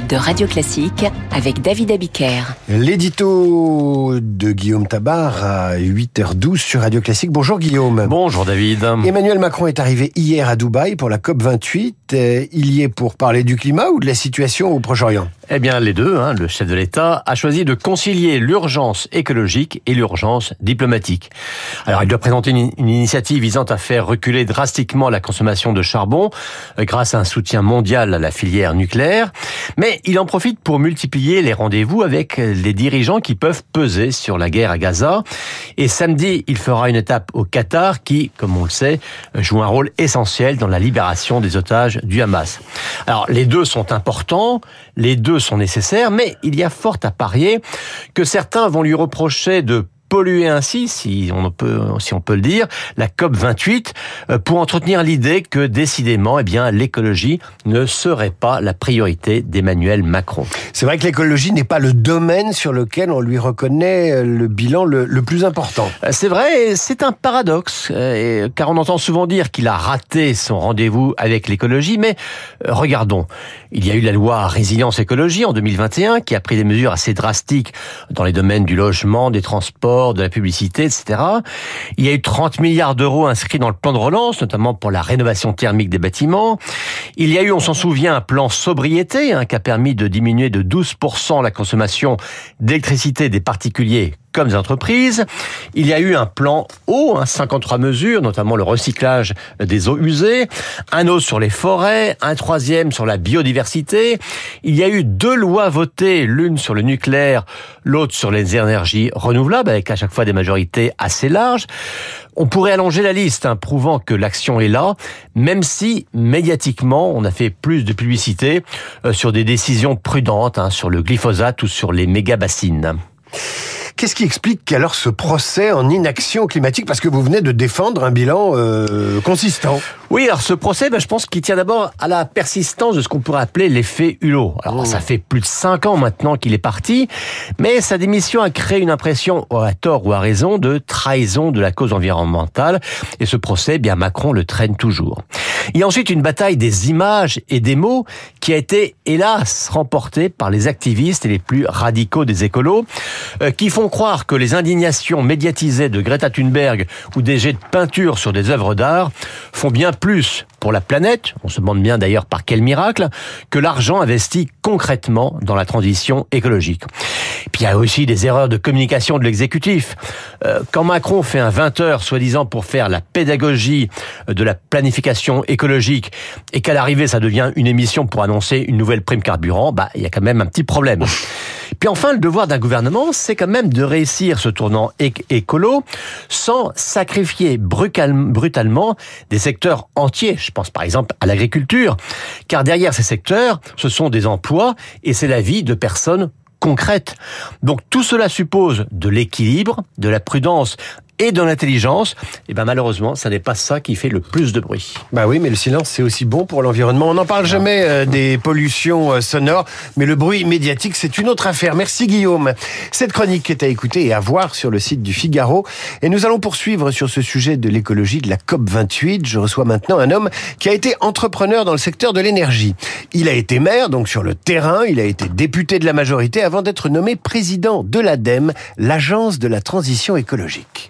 de Radio Classique avec David Abiker. L'édito de Guillaume Tabar à 8h12 sur Radio Classique. Bonjour Guillaume. Bonjour David. Emmanuel Macron est arrivé hier à Dubaï pour la COP28. Euh, il y est pour parler du climat ou de la situation au Proche-Orient? Eh bien les deux. Hein. Le chef de l'État a choisi de concilier l'urgence écologique et l'urgence diplomatique. Alors il doit présenter une, initiative visant à faire reculer drastiquement la consommation de charbon euh, grâce à un soutien mondial à la filière nucléaire. Mais il en profite pour multiplier les rendez-vous avec les dirigeants qui peuvent peser sur la guerre à Gaza. Et samedi, il fera une étape au Qatar qui, comme on le sait, joue un rôle essentiel dans la libération des otages du Hamas. Alors, les deux sont importants, les deux sont nécessaires, mais il y a fort à parier que certains vont lui reprocher de polluer ainsi, si on peut, si on peut le dire, la COP 28 euh, pour entretenir l'idée que décidément, eh bien, l'écologie ne serait pas la priorité d'Emmanuel Macron. C'est vrai que l'écologie n'est pas le domaine sur lequel on lui reconnaît euh, le bilan le, le plus important. Euh, c'est vrai, c'est un paradoxe, car on entend souvent dire qu'il a raté son rendez-vous avec l'écologie, mais regardons, il y a eu la loi résilience écologie en 2021 qui a pris des mesures assez drastiques dans les domaines du logement, des transports de la publicité, etc. Il y a eu 30 milliards d'euros inscrits dans le plan de relance, notamment pour la rénovation thermique des bâtiments. Il y a eu, on s'en souvient, un plan sobriété hein, qui a permis de diminuer de 12% la consommation d'électricité des particuliers comme des entreprises. Il y a eu un plan eau, hein, 53 mesures, notamment le recyclage des eaux usées, un autre sur les forêts, un troisième sur la biodiversité. Il y a eu deux lois votées, l'une sur le nucléaire, l'autre sur les énergies renouvelables, avec à chaque fois des majorités assez larges. On pourrait allonger la liste, hein, prouvant que l'action est là, même si médiatiquement on a fait plus de publicité euh, sur des décisions prudentes, hein, sur le glyphosate ou sur les méga-bassines. Qu'est-ce qui explique alors ce procès en inaction climatique Parce que vous venez de défendre un bilan euh, consistant? Oui, alors ce procès, ben, je pense qu'il tient d'abord à la persistance de ce qu'on pourrait appeler l'effet Hulot. Alors oh. ça fait plus de cinq ans maintenant qu'il est parti, mais sa démission a créé une impression, à tort ou à raison, de trahison de la cause environnementale. Et ce procès, bien Macron le traîne toujours. Il y a ensuite une bataille des images et des mots qui a été, hélas, remportée par les activistes et les plus radicaux des écolos, euh, qui font croire que les indignations médiatisées de Greta Thunberg ou des jets de peinture sur des œuvres d'art font bien plus pour la planète, on se demande bien d'ailleurs par quel miracle, que l'argent investi concrètement dans la transition écologique. Puis il y a aussi des erreurs de communication de l'exécutif. Euh, quand Macron fait un 20 heures, soi-disant pour faire la pédagogie de la planification écologique, et qu'à l'arrivée ça devient une émission pour annoncer une nouvelle prime carburant, bah il y a quand même un petit problème. Puis enfin, le devoir d'un gouvernement, c'est quand même de réussir ce tournant écolo sans sacrifier brutalement des secteurs entiers. Je pense par exemple à l'agriculture, car derrière ces secteurs, ce sont des emplois et c'est la vie de personnes concrètes. Donc tout cela suppose de l'équilibre, de la prudence et de l'intelligence, et eh ben malheureusement, ça n'est pas ça qui fait le plus de bruit. Bah oui, mais le silence c'est aussi bon pour l'environnement. On n'en parle jamais euh, des pollutions euh, sonores, mais le bruit médiatique c'est une autre affaire. Merci Guillaume. Cette chronique est à écouter et à voir sur le site du Figaro. Et nous allons poursuivre sur ce sujet de l'écologie de la COP 28. Je reçois maintenant un homme qui a été entrepreneur dans le secteur de l'énergie. Il a été maire, donc sur le terrain. Il a été député de la majorité avant d'être nommé président de l'ADEME, l'agence de la transition écologique.